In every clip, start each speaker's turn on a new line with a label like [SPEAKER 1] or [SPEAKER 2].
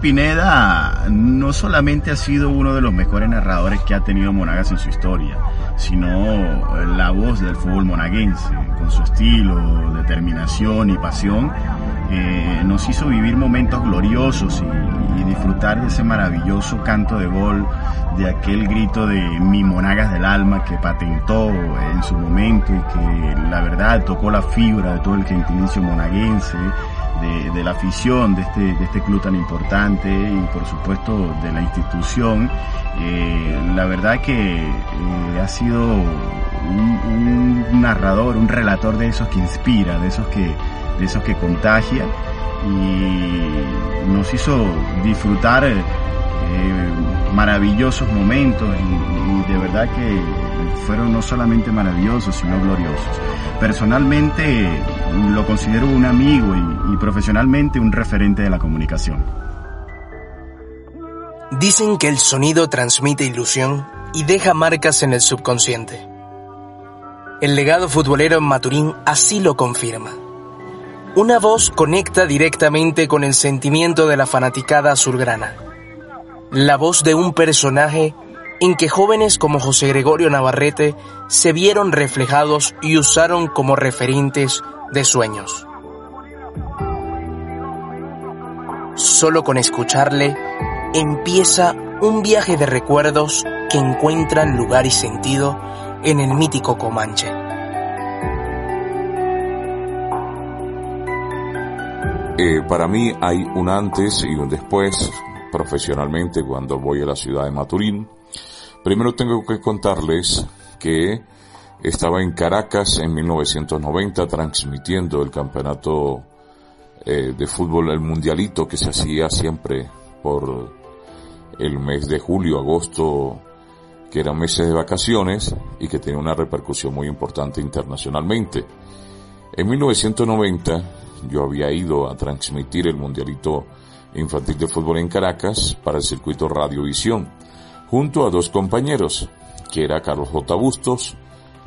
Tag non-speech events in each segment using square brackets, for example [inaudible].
[SPEAKER 1] Pineda no solamente ha sido uno de los mejores narradores que ha tenido Monagas en su historia, sino la voz del fútbol monaguense, con su estilo, determinación y pasión, eh, nos hizo vivir momentos gloriosos y, y, disfrutar de ese maravilloso canto de gol, de aquel grito de mi Monagas del alma que patentó en su momento y que la verdad tocó la fibra de todo el gentilicio monaguense de, la afición de este, de este club tan importante y por supuesto de la institución. Eh, la verdad que eh, ha sido un, narrador, un relator de esos que inspira, de esos que, de esos que contagia y nos hizo disfrutar eh, maravillosos momentos y de verdad que fueron no solamente maravillosos, sino gloriosos. Personalmente lo considero un amigo y, profesionalmente un referente de la comunicación.
[SPEAKER 2] Dicen que el sonido transmite ilusión y deja marcas en el subconsciente. El legado futbolero en Maturín así lo confirma. Una voz conecta directamente con el sentimiento de la fanaticada azulgrana. La voz de un personaje en que jóvenes como José Gregorio Navarrete se vieron reflejados y usaron como referentes de sueños. Solo con escucharle empieza un viaje de recuerdos que encuentran lugar y sentido en el mítico Comanche.
[SPEAKER 3] Eh, para mí hay un antes y un después profesionalmente cuando voy a la ciudad de Maturín. Primero tengo que contarles que estaba en Caracas en 1990 transmitiendo el campeonato eh, de fútbol, el mundialito que se hacía siempre por el mes de julio, agosto, que eran meses de vacaciones y que tenía una repercusión muy importante internacionalmente. En 1990 yo había ido a transmitir el mundialito infantil de fútbol en Caracas para el circuito Radiovisión, junto a dos compañeros, que era Carlos J. Bustos,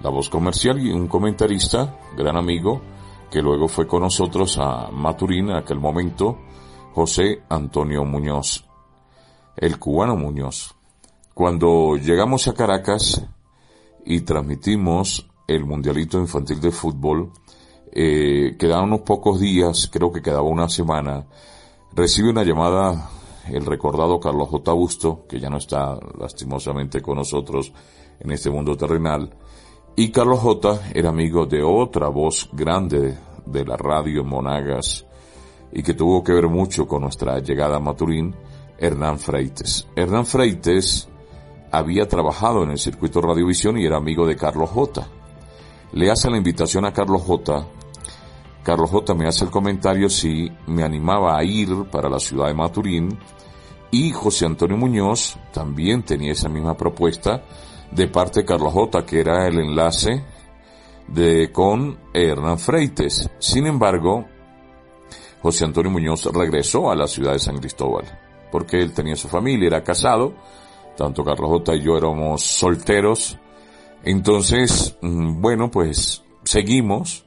[SPEAKER 3] la voz comercial y un comentarista, gran amigo, que luego fue con nosotros a Maturín en aquel momento, José Antonio Muñoz, el cubano Muñoz. Cuando llegamos a Caracas y transmitimos el Mundialito Infantil de Fútbol, eh, quedaban unos pocos días, creo que quedaba una semana, recibe una llamada el recordado Carlos J. Busto, que ya no está lastimosamente con nosotros en este mundo terrenal, y Carlos J. era amigo de otra voz grande de la radio Monagas y que tuvo que ver mucho con nuestra llegada a Maturín, Hernán Freites. Hernán Freites había trabajado en el circuito Radiovisión y era amigo de Carlos J. Le hace la invitación a Carlos J. Carlos J. me hace el comentario si me animaba a ir para la ciudad de Maturín y José Antonio Muñoz también tenía esa misma propuesta de parte de Carlos J, que era el enlace de con Hernán Freites. Sin embargo, José Antonio Muñoz regresó a la ciudad de San Cristóbal, porque él tenía su familia, era casado, tanto Carlos J y yo éramos solteros. Entonces, mm, bueno, pues seguimos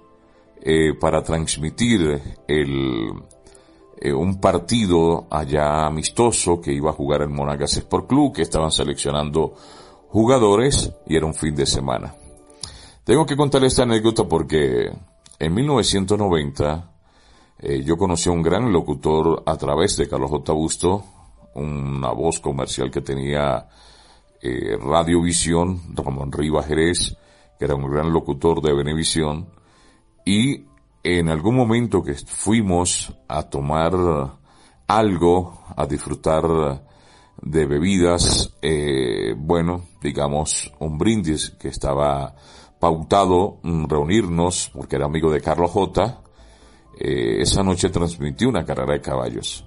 [SPEAKER 3] eh, para transmitir el, eh, un partido allá amistoso que iba a jugar el Monagas Sport Club, que estaban seleccionando jugadores y era un fin de semana. Tengo que contar esta anécdota porque En 1990 eh, yo conocí a un gran locutor a través de Carlos J. Busto, una voz comercial que tenía eh, Radiovisión, Ramón Rivas Jerez, que era un gran locutor de Venevisión, y en algún momento que fuimos a tomar algo, a disfrutar de bebidas, eh, bueno, digamos, un brindis que estaba pautado reunirnos, porque era amigo de Carlos J, eh, esa noche transmitió una carrera de caballos.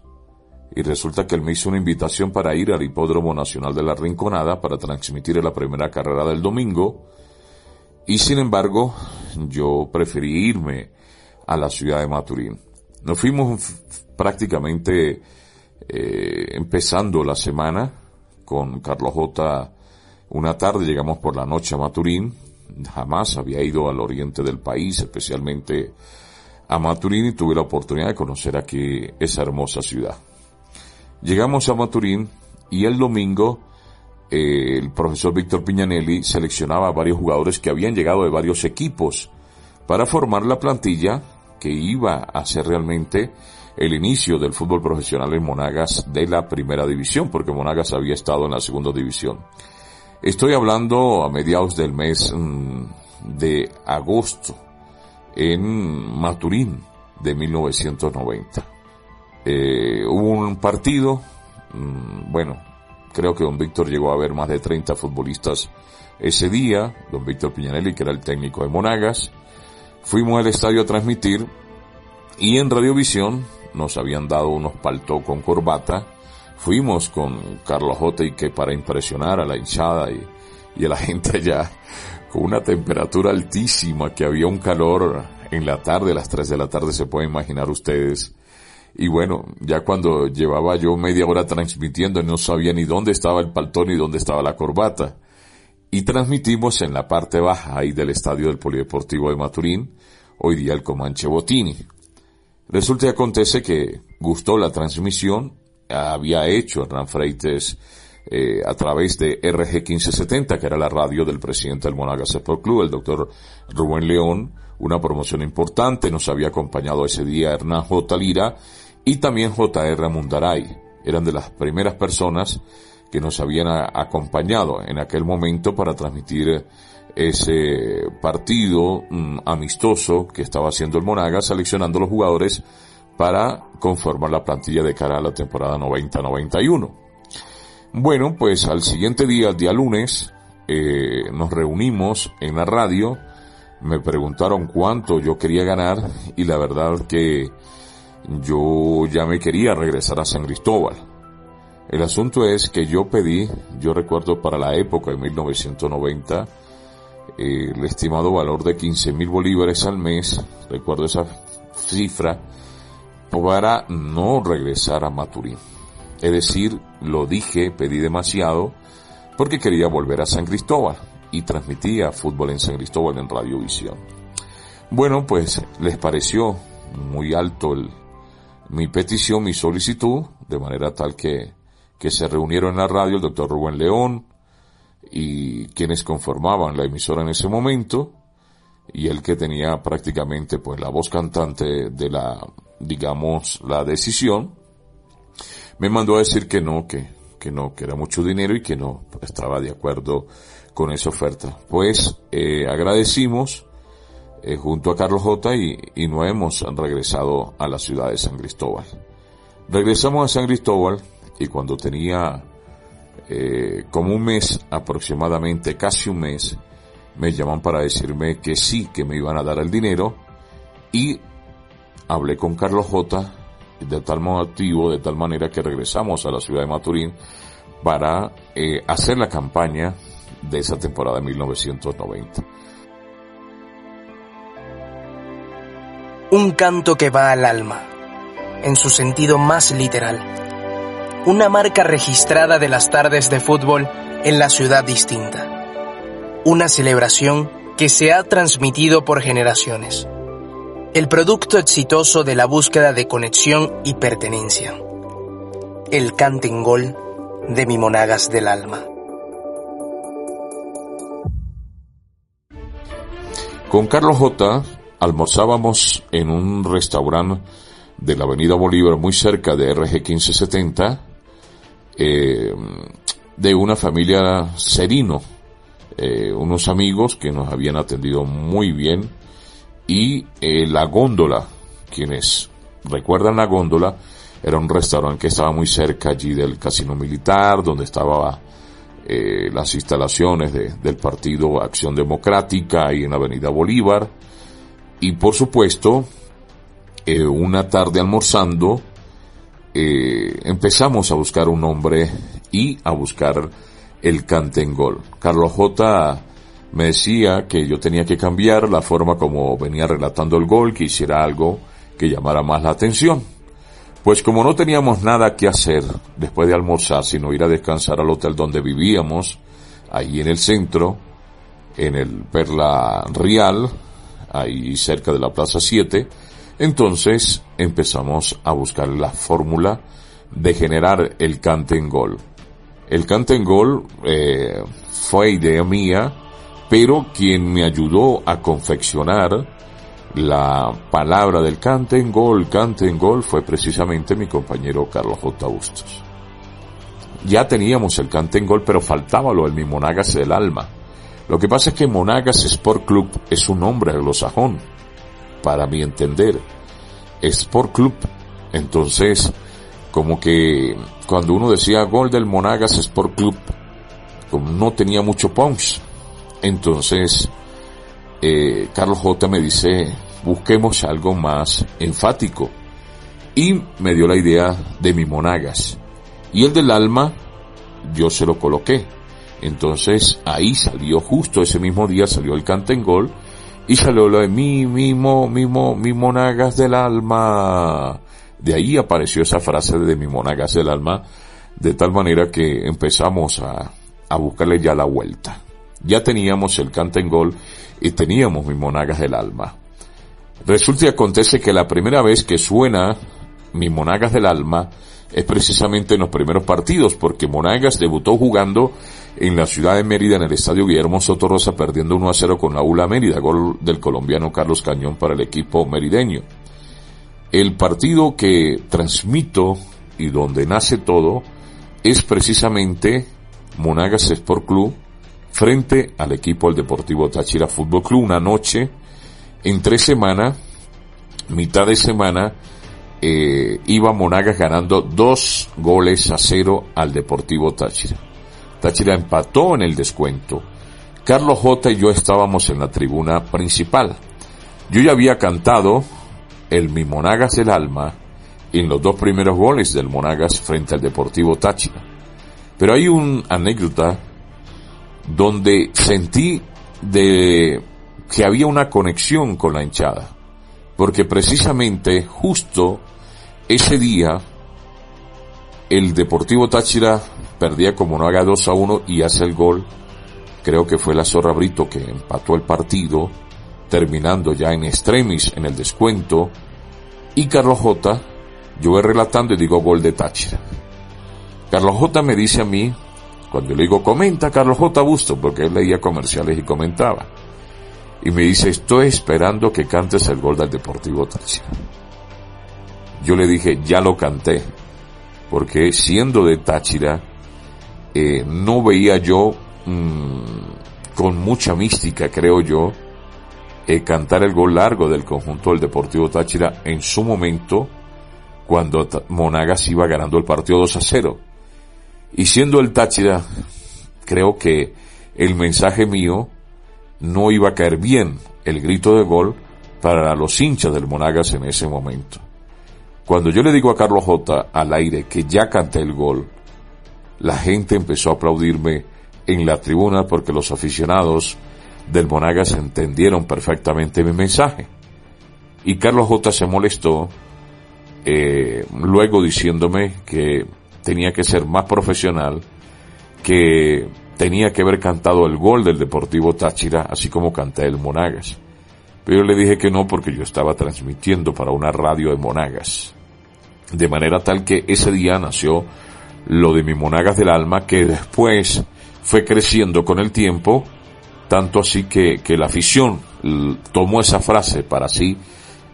[SPEAKER 3] Y resulta que él me hizo una invitación para ir al Hipódromo Nacional de la Rinconada para transmitir la primera carrera del domingo. Y sin embargo, yo preferí irme a la ciudad de Maturín. Nos fuimos prácticamente eh, empezando la semana con Carlos J. Una tarde llegamos por la noche a Maturín. Jamás había ido al oriente del país, especialmente a Maturín, y tuve la oportunidad de conocer aquí esa hermosa ciudad. Llegamos a Maturín y el domingo el profesor Víctor Piñanelli seleccionaba a varios jugadores que habían llegado de varios equipos para formar la plantilla que iba a ser realmente el inicio del fútbol profesional en Monagas de la primera división, porque Monagas había estado en la segunda división. Estoy hablando a mediados del mes mm, de agosto en Maturín de 1990. Eh, hubo un partido, mm, bueno, creo que don Víctor llegó a ver más de 30 futbolistas ese día, don Víctor Piñanelli, que era el técnico de Monagas. Fuimos al estadio a transmitir y en Radiovisión nos habían dado unos paltos con corbata. Fuimos con Carlos J. y que para impresionar a la hinchada y, a la [laughs] gente allá, con una temperatura altísima, que había un calor en la tarde, las 3 de la tarde se pueden imaginar ustedes. Y bueno, ya cuando llevaba yo media hora transmitiendo no sabía ni dónde estaba el paltón ni dónde estaba la corbata. Y transmitimos en la parte baja ahí del estadio del Polideportivo de Maturín, hoy día el Comanche Botini. Resulta y acontece que gustó la transmisión, había hecho Hernán Freites eh, a través de RG 1570, que era la radio del presidente del Monagas Sport Club, el doctor Rubén León, una promoción importante, nos había acompañado ese día Hernán J. Lira y también JR Mundaray. Eran de las primeras personas que nos habían acompañado en aquel momento para transmitir ese partido mm, amistoso que estaba haciendo el Monagas, seleccionando los jugadores para conformar la plantilla de cara a la temporada 90-91. Bueno, pues al siguiente día, el día lunes, eh, nos reunimos en la radio, me preguntaron cuánto yo quería ganar y la verdad que yo ya me quería regresar a San Cristóbal. El asunto es que yo pedí, yo recuerdo para la época de 1990, el estimado valor de 15 mil bolívares al mes, recuerdo esa cifra, para no regresar a Maturín. Es decir, lo dije, pedí demasiado, porque quería volver a San Cristóbal y transmitía fútbol en San Cristóbal en Radiovisión. Bueno, pues les pareció muy alto mi petición, mi solicitud, de manera tal que, que se reunieron en la radio el doctor Rubén León, y quienes conformaban la emisora en ese momento y el que tenía prácticamente pues la voz cantante de la digamos la decisión me mandó a decir que no que que no que era mucho dinero y que no estaba de acuerdo con esa oferta. Pues eh, agradecimos eh, junto a Carlos J y, no hemos regresado a la ciudad de San Cristóbal. Regresamos a San Cristóbal y cuando tenía eh, como un mes aproximadamente, casi un mes, me llaman para decirme que sí, que me iban a dar el dinero y hablé con Carlos J de tal motivo, de tal manera que regresamos a la ciudad de Maturín para hacer la campaña de esa temporada de 1990.
[SPEAKER 2] Un canto que va al alma, en su sentido más literal una marca registrada de las tardes de fútbol en la ciudad distinta. Una celebración que se ha transmitido por generaciones. El producto exitoso de la búsqueda de conexión y pertenencia. El canten gol de mi monagas del alma.
[SPEAKER 3] Con Carlos J almorzábamos en un restaurante de la Avenida Bolívar, muy cerca de RG 1570, eh, de una familia serino, eh, unos amigos que nos habían atendido muy bien y eh, la góndola, quienes recuerdan la góndola, era un restaurante que estaba muy cerca allí del casino militar, donde estaba eh, las instalaciones del partido Acción Democrática y en la Avenida Bolívar. Y por supuesto, eh, una tarde almorzando, eh, empezamos a buscar un nombre y a buscar el cantengol. Carlos J me decía que yo tenía que cambiar la forma como venía relatando el gol, que hiciera algo que llamara más la atención. Pues como no teníamos nada que hacer después de almorzar, sino ir a descansar al hotel donde vivíamos, ahí en el centro, en el Perla Real, ahí cerca de la Plaza 7, entonces empezamos a buscar la fórmula de generar el cante en gol. El cante en gol eh, fue idea mía, pero quien me ayudó a confeccionar la palabra del cante en gol, cante en gol fue precisamente mi compañero Carlos J. Bustos. Ya teníamos el cante en gol, pero faltaba lo del mi Monagas del alma. Lo que pasa es que Monagas Sport Club es un nombre anglosajón, para mi entender. Sport Club. Entonces, como que cuando uno decía gol del Monagas Sport Club, como no tenía mucho punch. Entonces, eh, Carlos J me dice, busquemos algo más enfático. Y me dio la idea de mi monagas. Y el del alma, yo se lo coloqué. Entonces ahí salió justo ese mismo día salió el cantengol y salió lo de mi mismo, mismo, mi monagas del alma. De ahí apareció esa frase de mi monagas del alma, de tal manera que empezamos a, a buscarle ya la vuelta. Ya teníamos el cantengol y teníamos mi monagas del alma. Resulta y acontece que la primera vez que suena mi Monagas del Alma es precisamente en los primeros partidos, porque Monagas debutó jugando en la ciudad de Mérida en el estadio Guillermo Soto Rosa perdiendo 1 a 0 con la ULA Mérida, gol del colombiano Carlos Cañón para el equipo merideño. El partido que transmito y donde nace todo es precisamente Monagas Sport Club frente al equipo del Deportivo Táchira Fútbol Club, una noche en tres semanas, mitad de semana, eh, iba Monagas ganando dos goles a cero al Deportivo Táchira. Táchira empató en el descuento. Carlos J y yo estábamos en la tribuna principal. Yo ya había cantado el Mi Monagas del Alma en los dos primeros goles del Monagas frente al Deportivo Táchira. Pero hay una anécdota donde sentí de que había una conexión con la hinchada, porque precisamente justo ese día el Deportivo Táchira perdía como no haga 2 a 1 y hace el gol, creo que fue la Zorra Brito que empató el partido, terminando ya en extremis en el descuento, y Carlos J, yo voy relatando y digo gol de Táchira. Carlos J me dice a mí, cuando le digo comenta Carlos J Busto, porque él leía comerciales y comentaba, y me dice, estoy esperando que cantes el gol del Deportivo Táchira. Yo le dije, ya lo canté, porque siendo de Táchira, eh, no veía yo mm, con mucha mística, creo yo, eh, cantar el gol largo del conjunto del Deportivo Táchira en su momento, cuando Monagas iba ganando el partido 2 a 0. Y siendo el Táchira, creo que el mensaje mío no iba a caer bien el grito de gol para los hinchas del Monagas en ese momento. Cuando yo le digo a Carlos J al aire que ya canté el gol, la gente empezó a aplaudirme en la tribuna porque los aficionados del Monagas entendieron perfectamente mi mensaje. Y Carlos J se molestó, eh, luego diciéndome que tenía que ser más profesional, que tenía que haber cantado el gol del Deportivo Táchira, así como canté el Monagas. Pero yo le dije que no porque yo estaba transmitiendo para una radio de Monagas. De manera tal que ese día nació lo de mi Monagas del alma, que después fue creciendo con el tiempo, tanto así que, que la afición tomó esa frase para sí,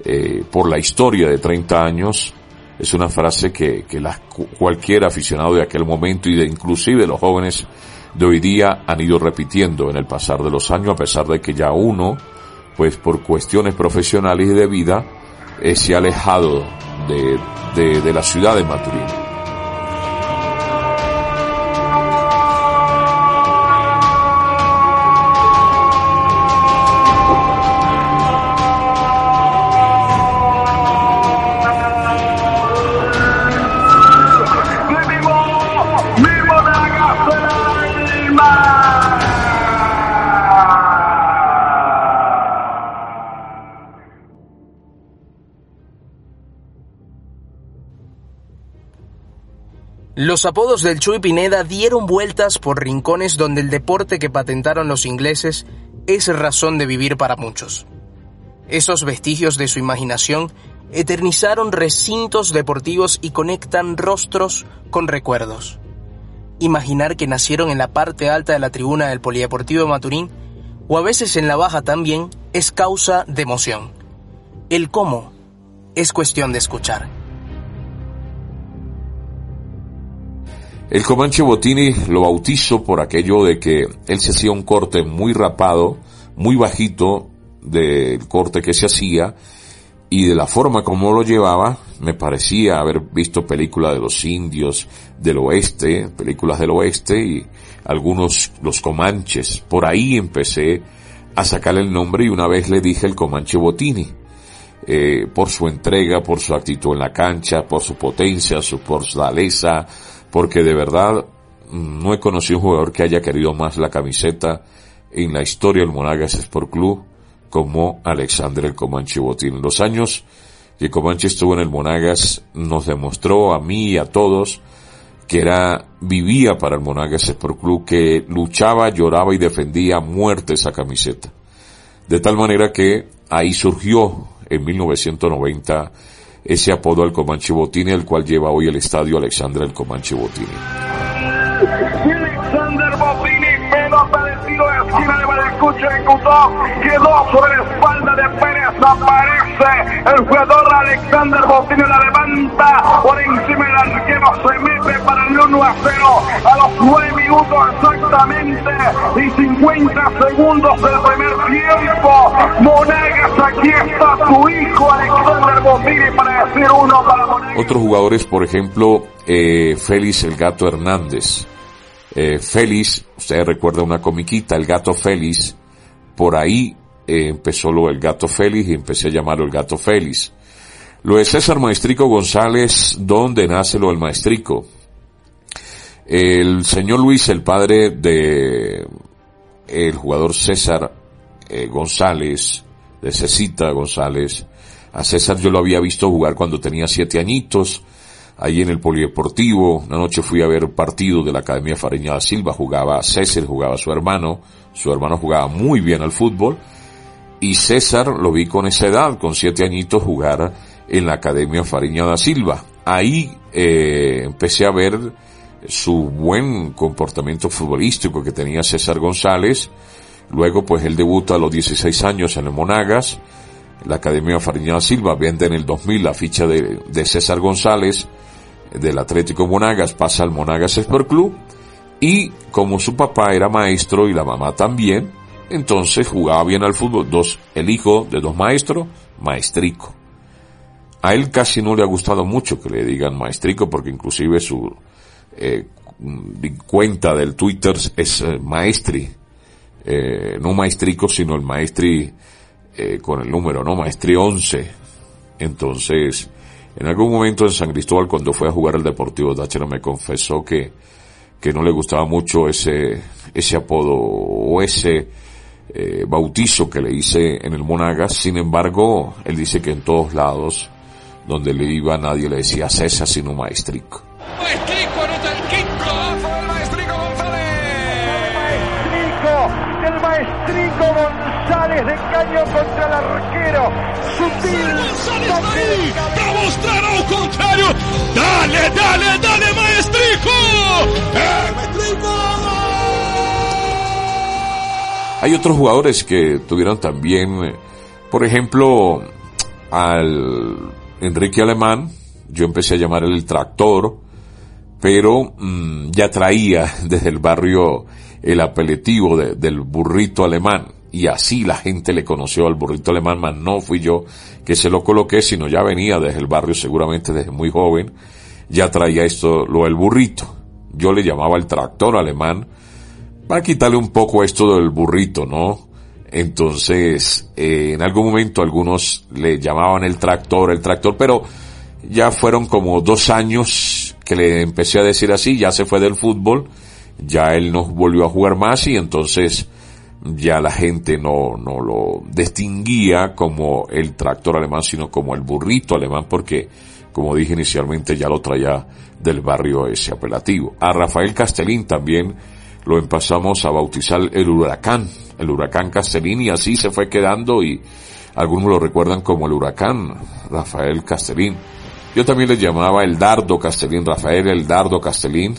[SPEAKER 3] eh, por la historia de 30 años, es una frase que, que cualquier aficionado de aquel momento y de inclusive los jóvenes de hoy día han ido repitiendo en el pasar de los años, a pesar de que ya uno, pues por cuestiones profesionales y de vida, eh, se ha alejado de, de, de la ciudad de Maturín.
[SPEAKER 2] Los apodos del Chuy Pineda dieron vueltas por rincones donde el deporte que patentaron los ingleses es razón de vivir para muchos. Esos vestigios de su imaginación eternizaron recintos deportivos y conectan rostros con recuerdos. Imaginar que nacieron en la parte alta de la tribuna del Polideportivo Maturín, o a veces en la baja también, es causa de emoción. El cómo es cuestión de escuchar.
[SPEAKER 3] El Comanche Botini lo bautizo por aquello de que él se hacía un corte muy rapado, muy bajito del corte que se hacía y de la forma como lo llevaba me parecía haber visto películas de los indios del oeste, películas del oeste y algunos los comanches. Por ahí empecé a sacarle el nombre y una vez le dije el Comanche Botini. Eh, por su entrega, por su actitud en la cancha, por su potencia, su fortaleza, porque de verdad mm, no he conocido un jugador que haya querido más la camiseta en la historia del Monagas Sport Club como Alexander el Comanche Botín. Los años que Comanche estuvo en el Monagas nos demostró a mí y a todos que era, vivía para el Monagas Sport Club, que luchaba, lloraba y defendía a muerte esa camiseta. De tal manera que ahí surgió en 1990 ese apodo al Comanche Botini, el cual lleva hoy el estadio Alexandra el Comanche Botini.
[SPEAKER 4] Alexander Botini, pelota de tiro de esquina de Baricucho ejecutó, quedó sobre la espalda de Pérez, aparece el jugador Alexander Botini, la levanta por encima del arquero, se mete para el 1 a 0 a los 9 minutos exactamente y 50 segundos del primer tiempo. Monagas, aquí está hijo Alexander para decir uno para.
[SPEAKER 3] Otros jugadores, por ejemplo, eh, Félix el Gato Hernández. Eh, Félix, ustedes recuerdan una comiquita, el gato Félix, por ahí eh, empezó lo del gato Félix y empecé a llamarlo el gato Félix. Lo de César Maestrico González, ¿dónde nace lo del Maestrico? El señor Luis, el padre de el jugador César González, de Cecita González, a César yo lo había visto jugar cuando tenía siete añitos, ahí en el Polideportivo. Una noche fui a ver partido de la Academia Fariña da Silva, jugaba César, jugaba su hermano, su hermano jugaba muy bien al fútbol, y César lo vi con esa edad, con siete añitos, jugar en la Academia Fariña da Silva. Ahí eh, empecé a ver su buen comportamiento futbolístico que tenía César González. Luego, pues él debuta a los 16 años en el Monagas. La Academia Fariña da Silva vende en el 2000 la ficha de, de César González del Atlético Monagas, pasa al Monagas Sport Club. Y como su papá era maestro y la mamá también, entonces jugaba bien al fútbol. Dos, el hijo de dos maestros, maestrico. A él casi no le ha gustado mucho que le digan maestrico porque inclusive su eh, cuenta del Twitter es eh, maestri. Eh, no maestrico, sino el maestri eh, con el número, ¿no? Maestri 11. Entonces, en algún momento en San Cristóbal, cuando fue a jugar al Deportivo Táchira, me confesó que, que no le gustaba mucho ese, ese apodo o ese eh, bautizo que le hice en el Monagas. Sin embargo, él dice que en todos lados donde le iba nadie le decía César, sino Maestrico.
[SPEAKER 5] Maestrico
[SPEAKER 4] caño contra el arquero. Sutil.
[SPEAKER 5] Ahí para mostrar contrario. Dale, dale, dale, Maestrico. ¡Eh!
[SPEAKER 3] Hay otros jugadores que tuvieron también, eh, por ejemplo, al Enrique Alemán, yo empecé a llamar el tractor, pero mm, ya traía [laughs] desde el barrio el apelativo del burrito alemán y así la gente le conoció al burrito alemán, mas no fui yo que se lo coloqué, sino ya venía desde el barrio seguramente desde muy joven, ya traía esto, lo del burrito. Yo le llamaba el tractor alemán, para quitarle un poco esto del burrito, ¿no? Entonces, eh, en algún momento algunos le llamaban el tractor, el tractor, pero ya fueron como dos años que le empecé a decir así, ya se fue del fútbol, ya él no volvió a jugar más y entonces ya la gente no, no lo distinguía como el tractor alemán, sino como el burrito alemán, porque, como dije inicialmente, ya lo traía del barrio ese apelativo. A Rafael Castellín también lo empezamos a bautizar el huracán, el huracán Castellín, y así se fue quedando y algunos lo recuerdan como el huracán Rafael Castellín. Yo también le llamaba el dardo Castellín, Rafael el dardo Castellín,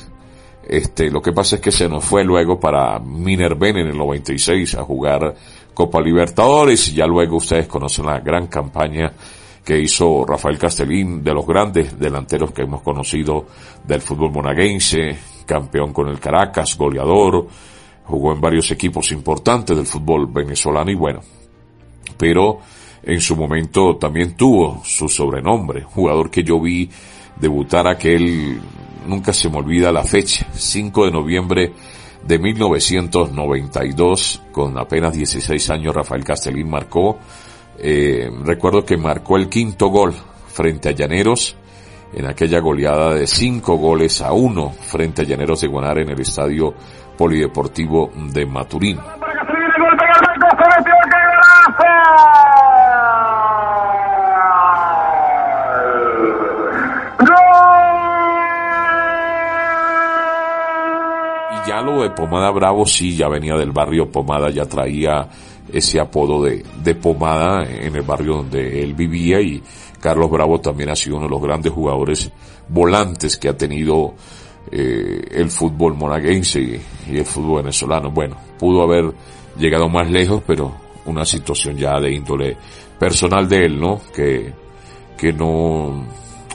[SPEAKER 3] este, lo que pasa es que se nos fue luego para Minerven en el 96 a jugar Copa Libertadores. Y ya luego ustedes conocen la gran campaña que hizo Rafael Castellín, de los grandes delanteros que hemos conocido del fútbol monaguense, campeón con el Caracas, goleador, jugó en varios equipos importantes del fútbol venezolano y bueno, pero en su momento también tuvo su sobrenombre, jugador que yo vi debutar aquel nunca se me olvida la fecha, 5 de noviembre de 1992, con apenas 16 años Rafael Castellín marcó, eh, recuerdo que marcó el quinto gol frente a Llaneros, en aquella goleada de 5 goles a 1 frente a Llaneros de Guanare en el estadio polideportivo de Maturín. Pomada Bravo sí, ya venía del barrio Pomada, ya traía ese apodo de, de Pomada en el barrio donde él vivía y Carlos Bravo también ha sido uno de los grandes jugadores volantes que ha tenido eh, el fútbol monaguense y, el fútbol venezolano. Bueno, pudo haber llegado más lejos, pero una situación ya de índole personal de él, ¿no? Que, que no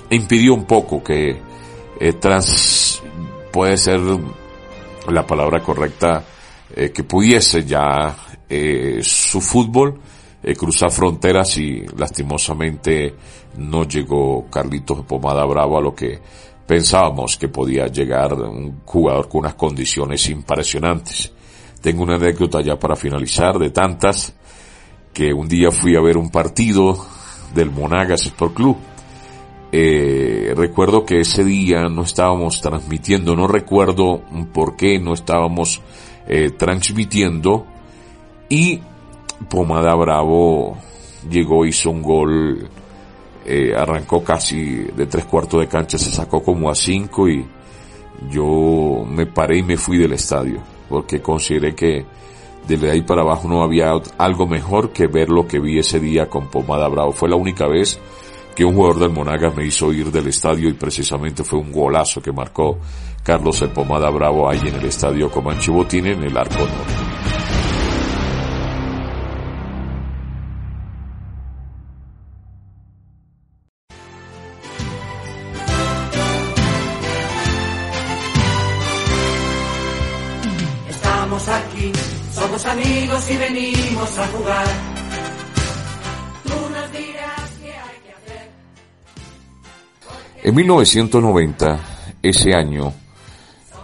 [SPEAKER 3] impidió un poco que eh, puede ser la palabra correcta eh, que pudiese ya eh, su fútbol eh, cruzar fronteras y lastimosamente no llegó Carlitos Pomada Bravo a lo que pensábamos que podía llegar un jugador con unas condiciones impresionantes. Tengo una anécdota ya para finalizar de tantas que un día fui a ver un partido del Monagas Sport Club eh, recuerdo que ese día no estábamos transmitiendo, no recuerdo por qué no estábamos eh, transmitiendo y Pomada Bravo llegó, hizo un gol, eh, arrancó casi de tres cuartos de cancha, se sacó como a cinco y yo me paré y me fui del estadio porque consideré que desde ahí para abajo no había algo mejor que ver lo que vi ese día con Pomada Bravo. Fue la única vez que un jugador del Monagas me hizo ir del estadio y precisamente fue un golazo que marcó Carlos El Pomada Bravo ahí en el estadio Comanche Botín en el arco norte. En 1990, ese año,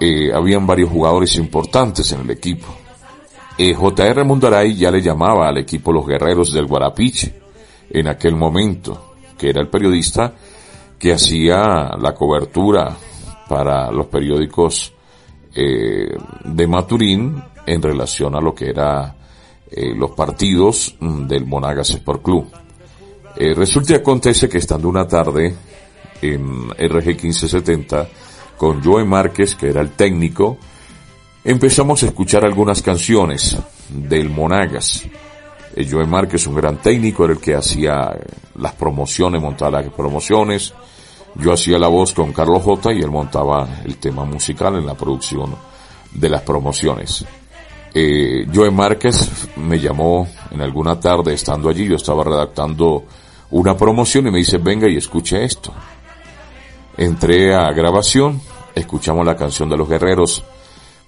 [SPEAKER 3] eh, habían varios jugadores importantes en el equipo. Eh, J.R. Mundaray ya le llamaba al equipo los guerreros del Guarapiche en aquel momento, que era el periodista que hacía la cobertura para los periódicos eh, de Maturín en relación a lo que era eh, los partidos mm, del Monagas Sport Club. Resulta y acontece que estando una tarde en RG 1570 con Joe Márquez, que era el técnico, empezamos a escuchar algunas canciones del Monagas. Eh, Joe Márquez, un gran técnico, era el que hacía las promociones, montaba las promociones. Yo hacía la voz con Carlos J y él montaba el tema musical en la producción de las promociones. eh, Joe Márquez me llamó en alguna tarde estando allí, yo estaba redactando una promoción y me dice, venga y escuche esto. Entré a grabación, escuchamos la canción de los guerreros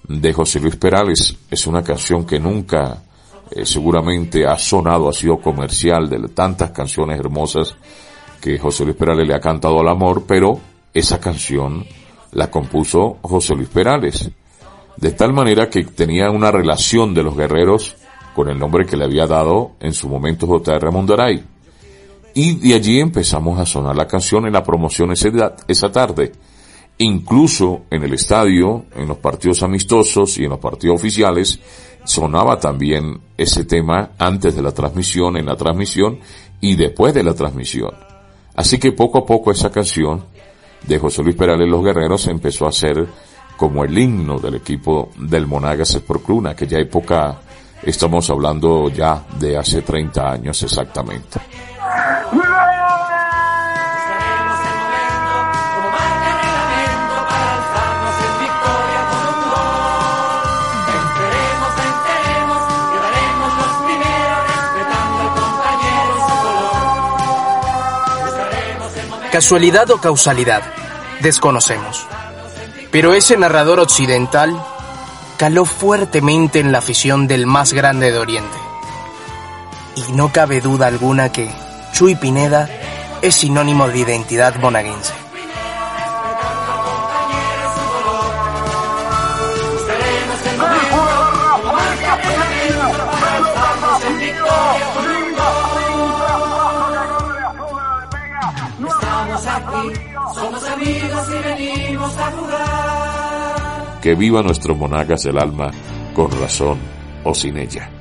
[SPEAKER 3] de José Luis Perales. Es una canción que nunca eh, seguramente ha sonado, ha sido comercial de tantas canciones hermosas que José Luis Perales le ha cantado al amor, pero esa canción la compuso José Luis Perales de tal manera que tenía una relación de los guerreros con el nombre que le había dado en su momento J.R. Mondaray. Y de allí empezamos a sonar la canción en la promoción esa tarde. Incluso en el estadio, en los partidos amistosos y en los partidos oficiales, sonaba también ese tema antes de la transmisión, en la transmisión y después de la transmisión. Así que poco a poco esa canción de José Luis Perales Los Guerreros empezó a ser como el himno del equipo del Monagas Sport Club. En aquella época estamos hablando ya de hace 30 años exactamente.
[SPEAKER 2] Casualidad o causalidad, desconocemos. Pero ese narrador occidental caló fuertemente en la afición del más grande de Oriente. Y no cabe duda alguna que Chuy Pineda es sinónimo de identidad monaguense.
[SPEAKER 3] Que viva nuestro Monagas del alma, con razón o sin ella.